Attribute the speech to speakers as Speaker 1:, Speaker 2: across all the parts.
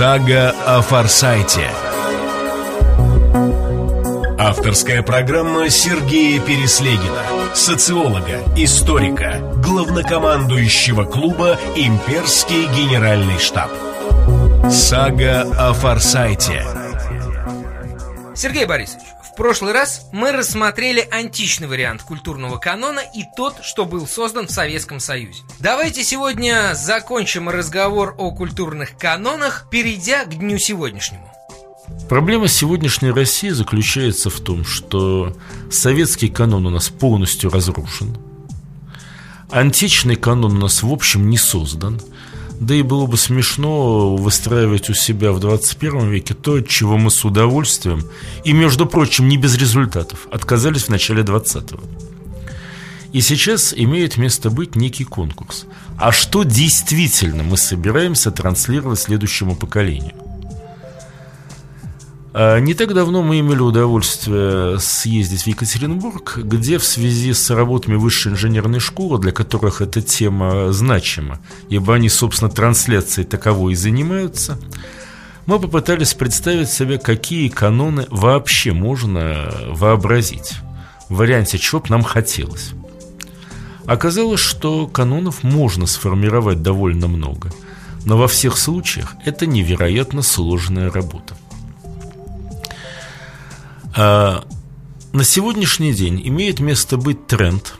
Speaker 1: Сага о Форсайте. Авторская программа Сергея Переслегина Социолога, историка, главнокомандующего клуба «Имперский генеральный штаб» Сага о Форсайте.
Speaker 2: Сергей Борисович, прошлый раз мы рассмотрели античный вариант культурного канона и тот, что был создан в Советском Союзе. Давайте сегодня закончим разговор о культурных канонах, перейдя к дню сегодняшнему.
Speaker 3: Проблема сегодняшней России заключается в том, что советский канон у нас полностью разрушен, античный канон у нас в общем не создан – да и было бы смешно выстраивать у себя в 21 веке то, чего мы с удовольствием, и, между прочим, не без результатов, отказались в начале 20-го. И сейчас имеет место быть некий конкурс. А что действительно мы собираемся транслировать следующему поколению? А, не так давно мы имели удовольствие съездить в Екатеринбург, где в связи с работами высшей инженерной школы, для которых эта тема значима, ибо они, собственно, трансляцией таковой и занимаются, мы попытались представить себе, какие каноны вообще можно вообразить, в варианте чего бы нам хотелось. Оказалось, что канонов можно сформировать довольно много, но во всех случаях это невероятно сложная работа. А, на сегодняшний день имеет место быть тренд,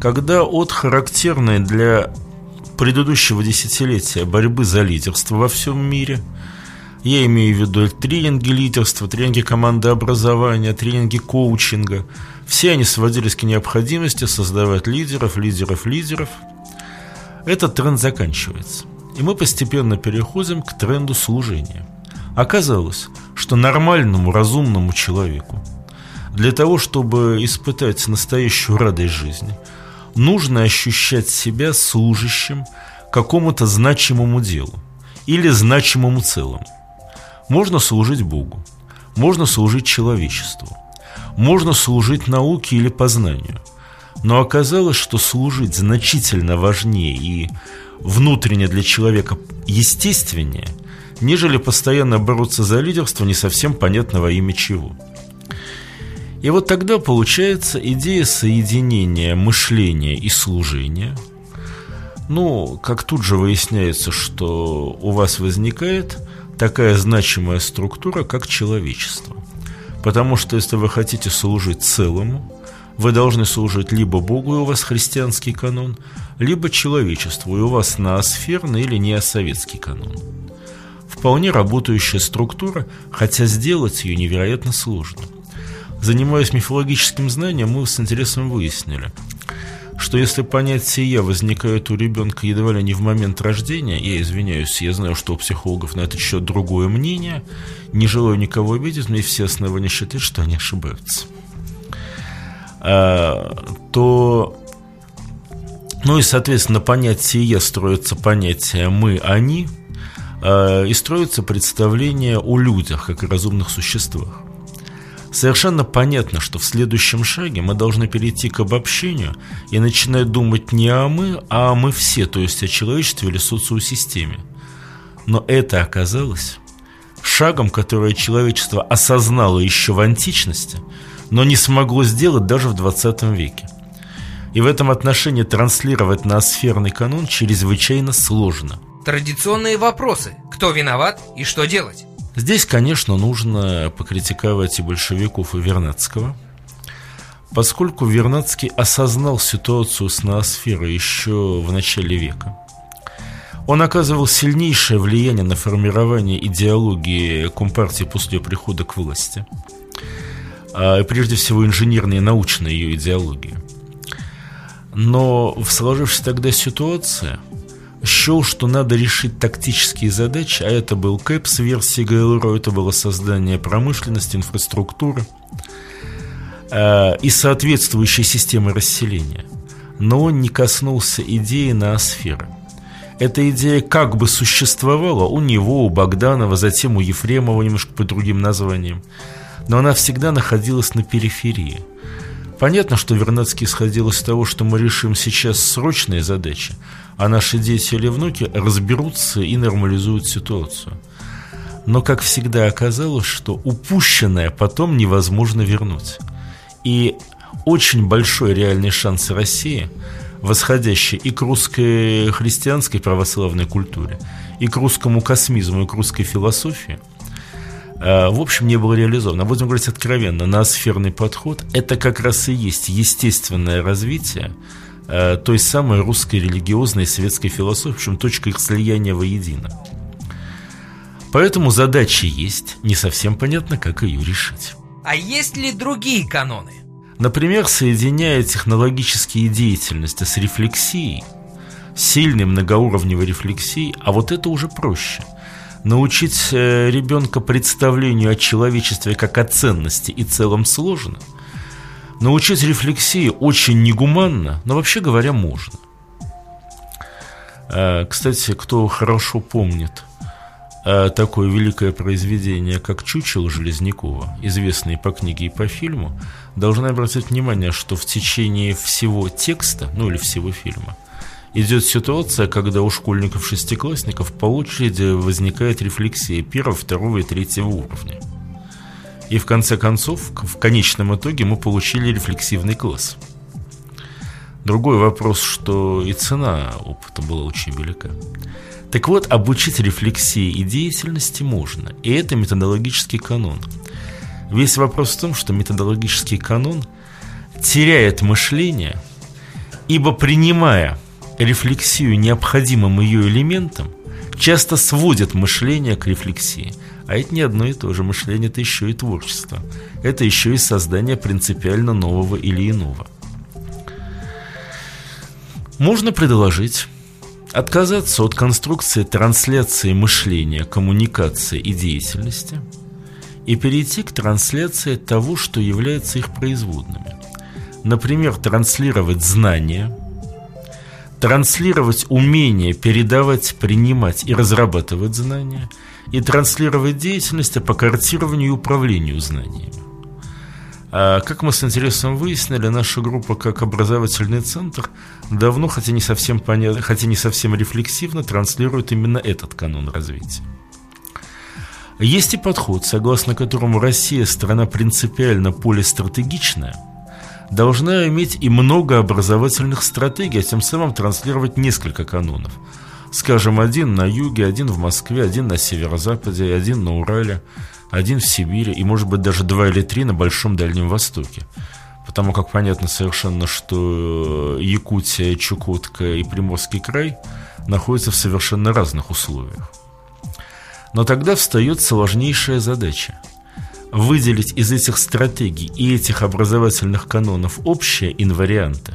Speaker 3: когда от характерной для предыдущего десятилетия борьбы за лидерство во всем мире я имею в виду тренинги лидерства, тренинги командообразования, тренинги коучинга. Все они сводились к необходимости создавать лидеров, лидеров, лидеров. Этот тренд заканчивается. И мы постепенно переходим к тренду служения. Оказалось, что нормальному, разумному человеку для того, чтобы испытать настоящую радость жизни, нужно ощущать себя служащим какому-то значимому делу или значимому целому. Можно служить Богу, можно служить человечеству, можно служить науке или познанию. Но оказалось, что служить значительно важнее и внутренне для человека естественнее – нежели постоянно бороться за лидерство не совсем понятного имя чего. И вот тогда получается идея соединения мышления и служения. Ну, как тут же выясняется, что у вас возникает такая значимая структура, как человечество. Потому что если вы хотите служить целому, вы должны служить либо Богу, и у вас христианский канон, либо человечеству, и у вас ноосферный или неосоветский канон вполне работающая структура, хотя сделать ее невероятно сложно. Занимаясь мифологическим знанием, мы с интересом выяснили, что если понятие «я» возникает у ребенка едва ли не в момент рождения, я извиняюсь, я знаю, что у психологов на этот счет другое мнение, не желаю никого обидеть, но и все основания считать, что они ошибаются, а, то ну и, соответственно, понятие «я» строится понятие «мы», «они», и строится представление о людях, как о разумных существах. Совершенно понятно, что в следующем шаге мы должны перейти к обобщению и начинать думать не о мы, а о мы все, то есть о человечестве или социосистеме. Но это оказалось шагом, который человечество осознало еще в античности, но не смогло сделать даже в 20 веке. И в этом отношении транслировать ноосферный канон чрезвычайно сложно –
Speaker 2: Традиционные вопросы. Кто виноват и что делать?
Speaker 3: Здесь, конечно, нужно покритиковать и большевиков, и Вернадского, поскольку Вернадский осознал ситуацию с ноосферой еще в начале века. Он оказывал сильнейшее влияние на формирование идеологии Компартии после прихода к власти. А прежде всего инженерной и научной ее идеологии. Но в сложившейся тогда ситуации – счел, что надо решить тактические задачи, а это был КЭПС версии ГЛРО, это было создание промышленности, инфраструктуры э, и соответствующей системы расселения. Но он не коснулся идеи ноосферы. Эта идея как бы существовала у него, у Богданова, затем у Ефремова немножко по другим названиям, но она всегда находилась на периферии – Понятно, что Вернадский исходил из того, что мы решим сейчас срочные задачи, а наши дети или внуки разберутся и нормализуют ситуацию. Но, как всегда, оказалось, что упущенное потом невозможно вернуть. И очень большой реальный шанс России, восходящий и к русской христианской православной культуре, и к русскому космизму, и к русской философии, э, в общем, не был реализован. А будем говорить откровенно, ноосферный подход – это как раз и есть естественное развитие той самой русской религиозной и светской философии, в общем, точка их слияния воедино. Поэтому задача есть, не совсем понятно, как ее решить.
Speaker 2: А есть ли другие каноны?
Speaker 3: Например, соединяя технологические деятельности с рефлексией, сильной многоуровневой рефлексией, а вот это уже проще. Научить э, ребенка представлению о человечестве как о ценности и целом сложно. Научить рефлексии очень негуманно, но вообще говоря, можно. Э, кстати, кто хорошо помнит – а такое великое произведение, как «Чучело» Железнякова, известное по книге и по фильму, должны обратить внимание, что в течение всего текста, ну или всего фильма, идет ситуация, когда у школьников-шестиклассников по очереди возникает рефлексия первого, второго и третьего уровня. И в конце концов, в конечном итоге мы получили рефлексивный класс. Другой вопрос, что и цена опыта была очень велика. Так вот, обучить рефлексии и деятельности можно, и это методологический канон. Весь вопрос в том, что методологический канон теряет мышление, ибо принимая рефлексию необходимым ее элементом, часто сводит мышление к рефлексии. А это не одно и то же. Мышление – это еще и творчество. Это еще и создание принципиально нового или иного. Можно предложить Отказаться от конструкции трансляции мышления, коммуникации и деятельности и перейти к трансляции того, что является их производными. Например, транслировать знания, транслировать умение передавать, принимать и разрабатывать знания и транслировать деятельность по картированию и управлению знаниями. А как мы с интересом выяснили, наша группа как образовательный центр давно, хотя не совсем понятно, хотя не совсем рефлексивно, транслирует именно этот канон развития. Есть и подход, согласно которому Россия, страна принципиально полистратегичная, должна иметь и много образовательных стратегий, а тем самым транслировать несколько канонов. Скажем, один на юге, один в Москве, один на северо-западе, один на Урале – один в Сибири и, может быть, даже два или три на Большом Дальнем Востоке. Потому как понятно совершенно, что Якутия, Чукотка и Приморский край находятся в совершенно разных условиях. Но тогда встает сложнейшая задача – выделить из этих стратегий и этих образовательных канонов общие инварианты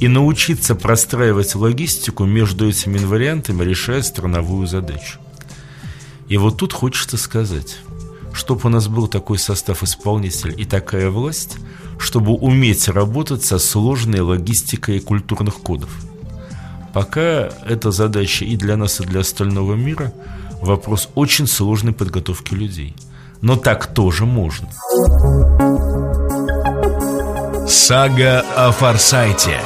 Speaker 3: и научиться простраивать логистику между этими инвариантами, решая страновую задачу. И вот тут хочется сказать – чтобы у нас был такой состав исполнителей и такая власть, чтобы уметь работать со сложной логистикой культурных кодов. Пока эта задача и для нас, и для остального мира вопрос очень сложной подготовки людей. Но так тоже можно.
Speaker 1: Сага о Форсайте.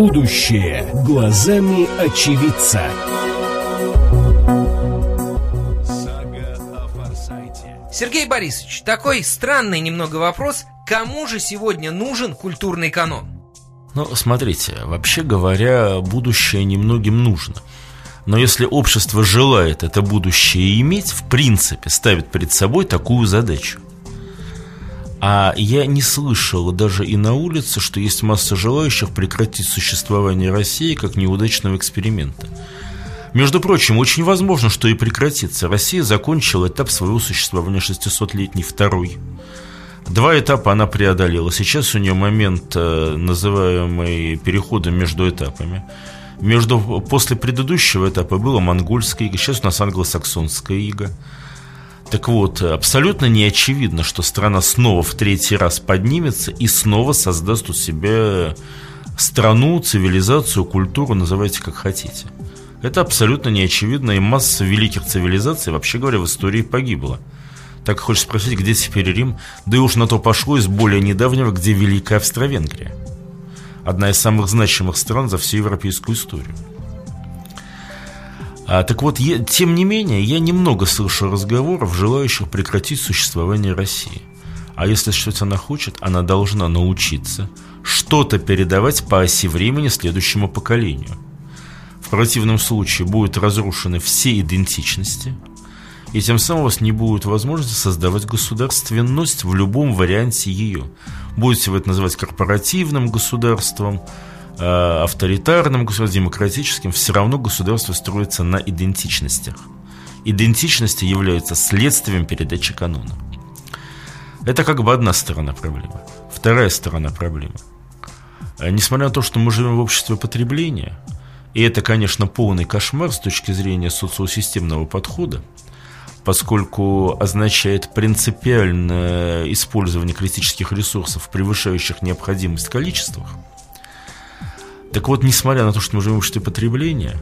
Speaker 1: Будущее глазами очевидца.
Speaker 2: Сергей Борисович, такой странный немного вопрос. Кому же сегодня нужен культурный канон?
Speaker 3: Ну, смотрите, вообще говоря, будущее немногим нужно. Но если общество желает это будущее иметь, в принципе, ставит перед собой такую задачу. А я не слышал даже и на улице, что есть масса желающих прекратить существование России как неудачного эксперимента. Между прочим, очень возможно, что и прекратится. Россия закончила этап своего существования 600-летний второй. Два этапа она преодолела. Сейчас у нее момент, э, называемый переходом между этапами. Между, после предыдущего этапа было монгольское иго, сейчас у нас англосаксонское иго. Так вот, абсолютно не очевидно, что страна снова в третий раз поднимется и снова создаст у себя страну, цивилизацию, культуру, называйте как хотите. Это абсолютно неочевидно, и масса великих цивилизаций, вообще говоря, в истории погибла. Так хочешь спросить, где теперь Рим? Да и уж на то пошло из более недавнего, где Великая Австро-Венгрия. Одна из самых значимых стран за всю европейскую историю. А, так вот, я, тем не менее, я немного слышу разговоров, желающих прекратить существование России. А если что-то она хочет, она должна научиться что-то передавать по оси времени следующему поколению. В противном случае будут разрушены все идентичности, и тем самым у вас не будет возможности создавать государственность в любом варианте ее. Будете вы это называть корпоративным государством, авторитарным государством, демократическим, все равно государство строится на идентичностях. Идентичности являются следствием передачи канона. Это как бы одна сторона проблемы. Вторая сторона проблемы. Э, несмотря на то, что мы живем в обществе потребления, и это, конечно, полный кошмар с точки зрения социосистемного подхода, поскольку означает принципиальное использование критических ресурсов, превышающих необходимость в количествах. Так вот, несмотря на то, что мы живем в обществе потребления,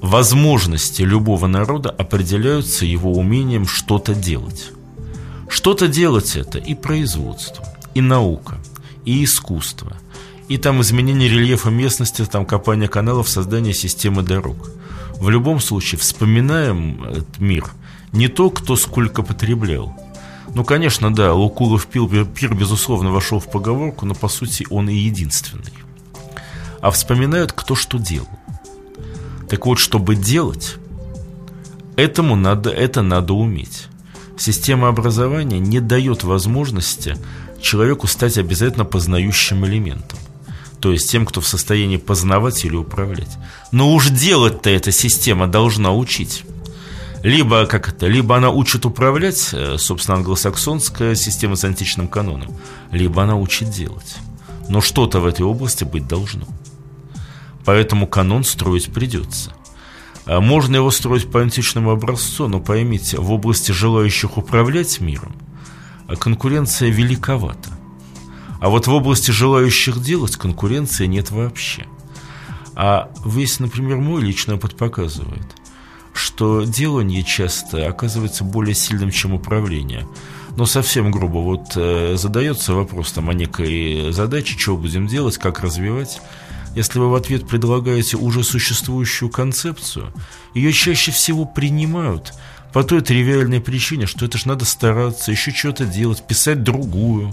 Speaker 3: возможности любого народа определяются его умением что-то делать. Что-то делать это и производство, и наука, и искусство, и там изменение рельефа местности, там копание каналов, создание системы дорог. В любом случае, вспоминаем этот мир – не то, кто сколько потреблял. Ну, конечно, да, Лукулов пил, пир, безусловно, вошел в поговорку, но, по сути, он и единственный. А вспоминают, кто что делал. Так вот, чтобы делать, этому надо, это надо уметь. Система образования не дает возможности человеку стать обязательно познающим элементом. То есть тем, кто в состоянии познавать или управлять. Но уж делать-то эта система должна учить. Либо, как это, либо она учит управлять, э, собственно, англосаксонская система с античным каноном, либо она учит делать. Но что-то в этой области быть должно. Поэтому канон строить придется. А можно его строить по античному образцу, но поймите, в области желающих управлять миром конкуренция великовата. А вот в области желающих делать конкуренции нет вообще. А весь, например, мой личный опыт показывает – что делание часто оказывается более сильным, чем управление. Но совсем грубо, вот э, задается вопрос там о некой задаче, что будем делать, как развивать. Если вы в ответ предлагаете уже существующую концепцию, ее чаще всего принимают по той тривиальной причине, что это же надо стараться, еще что-то делать, писать другую.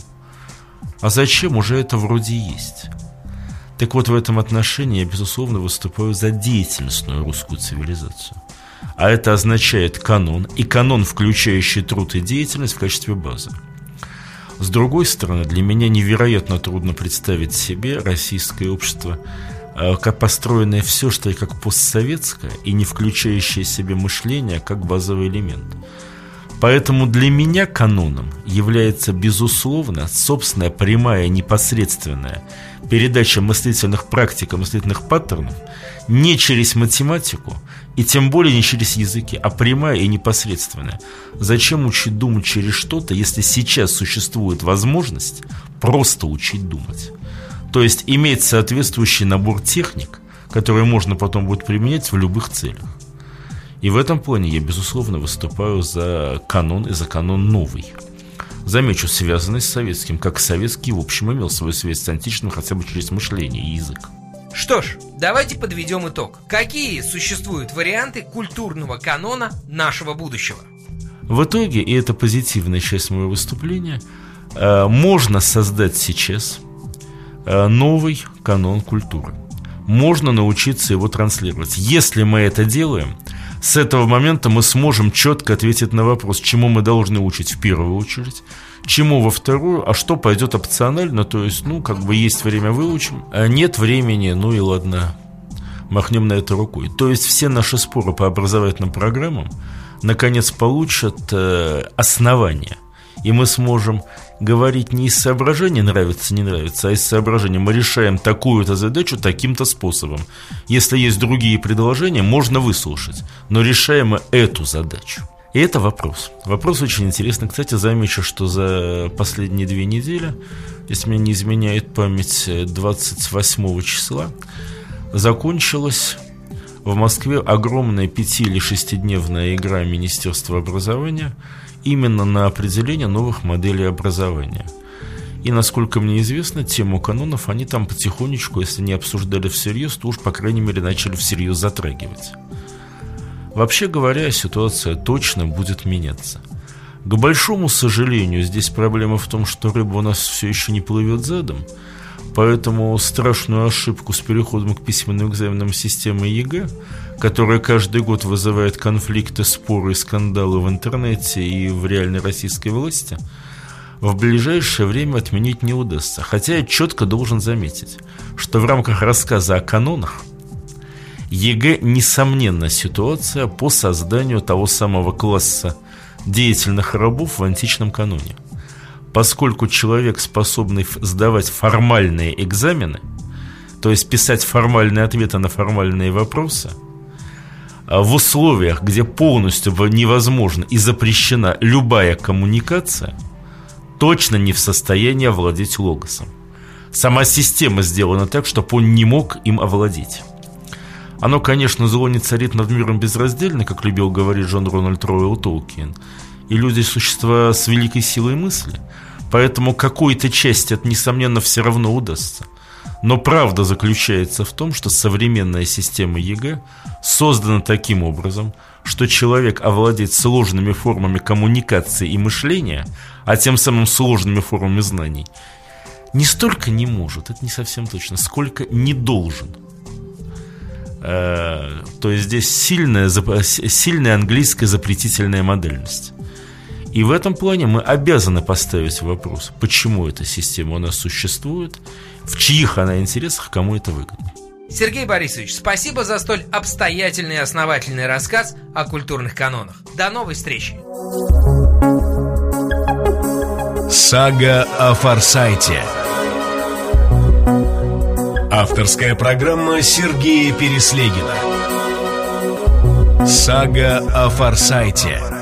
Speaker 3: А зачем? Уже это вроде есть. Так вот, в этом отношении я, безусловно, выступаю за деятельностную русскую цивилизацию а это означает канон, и канон, включающий труд и деятельность в качестве базы. С другой стороны, для меня невероятно трудно представить себе российское общество, э, как построенное все, что и как постсоветское, и не включающее себе мышление как базовый элемент. Поэтому для меня каноном является, безусловно, собственная прямая, непосредственная передача мыслительных практик и мыслительных паттернов не через математику, и тем более не через языки, а прямая и непосредственная. Зачем учить думать через что-то, если сейчас существует возможность просто учить думать? То есть иметь соответствующий набор техник, которые можно потом будет применять в любых целях. И в этом плане я, безусловно, выступаю за канон и за канон новый. Замечу, связанный с советским, как советский в общем имел свою связь с античным хотя бы через мышление и язык.
Speaker 2: Что ж, давайте подведем итог. Какие существуют варианты культурного канона нашего будущего?
Speaker 3: В итоге, и это позитивная часть моего выступления, э, можно создать сейчас э, новый канон культуры. Можно научиться его транслировать. Если мы это делаем, с этого момента мы сможем четко ответить на вопрос, чему мы должны учить в первую очередь, чему во вторую, а что пойдет опционально, то есть, ну, как бы есть время выучим, а нет времени, ну и ладно, махнем на это рукой. То есть все наши споры по образовательным программам наконец получат э, основания, и мы сможем говорить не из соображения нравится, не нравится, а из соображения мы решаем такую-то задачу таким-то способом. Если есть другие предложения, можно выслушать, но решаем мы эту задачу. И это вопрос. Вопрос очень интересный. Кстати, замечу, что за последние две недели, если меня не изменяет память, 28 числа закончилась в Москве огромная пяти- или шестидневная игра Министерства образования именно на определение новых моделей образования. И, насколько мне известно, тему канонов они там потихонечку, если не обсуждали всерьез, то уж, по крайней мере, начали всерьез затрагивать. Вообще говоря, ситуация точно будет меняться. К большому сожалению, здесь проблема в том, что рыба у нас все еще не плывет задом, поэтому страшную ошибку с переходом к письменным экзаменам системы ЕГЭ, которая каждый год вызывает конфликты, споры и скандалы в интернете и в реальной российской власти, в ближайшее время отменить не удастся. Хотя я четко должен заметить, что в рамках рассказа о канонах ЕГЭ, несомненно, ситуация по созданию того самого класса деятельных рабов в античном каноне. Поскольку человек, способный сдавать формальные экзамены, то есть писать формальные ответы на формальные вопросы, а в условиях, где полностью невозможна и запрещена любая коммуникация, точно не в состоянии овладеть логосом. Сама система сделана так, чтобы он не мог им овладеть. Оно, конечно, зло не царит над миром безраздельно, как любил говорить Джон Рональд Ройл Толкин. И люди – существа с великой силой мысли. Поэтому какой-то части это, несомненно, все равно удастся. Но правда заключается в том, что современная система ЕГЭ создана таким образом, что человек овладеть сложными формами коммуникации и мышления, а тем самым сложными формами знаний, не столько не может, это не совсем точно, сколько не должен – Э, то есть здесь сильная, сильная английская запретительная модальность. И в этом плане мы обязаны поставить вопрос, почему эта система у нас существует, в чьих она интересах, кому это выгодно.
Speaker 2: Сергей Борисович, спасибо за столь обстоятельный и основательный рассказ о культурных канонах. До новой встречи.
Speaker 1: Сага о Форсайте. Авторская программа Сергея Переслегина. Сага о Форсайте.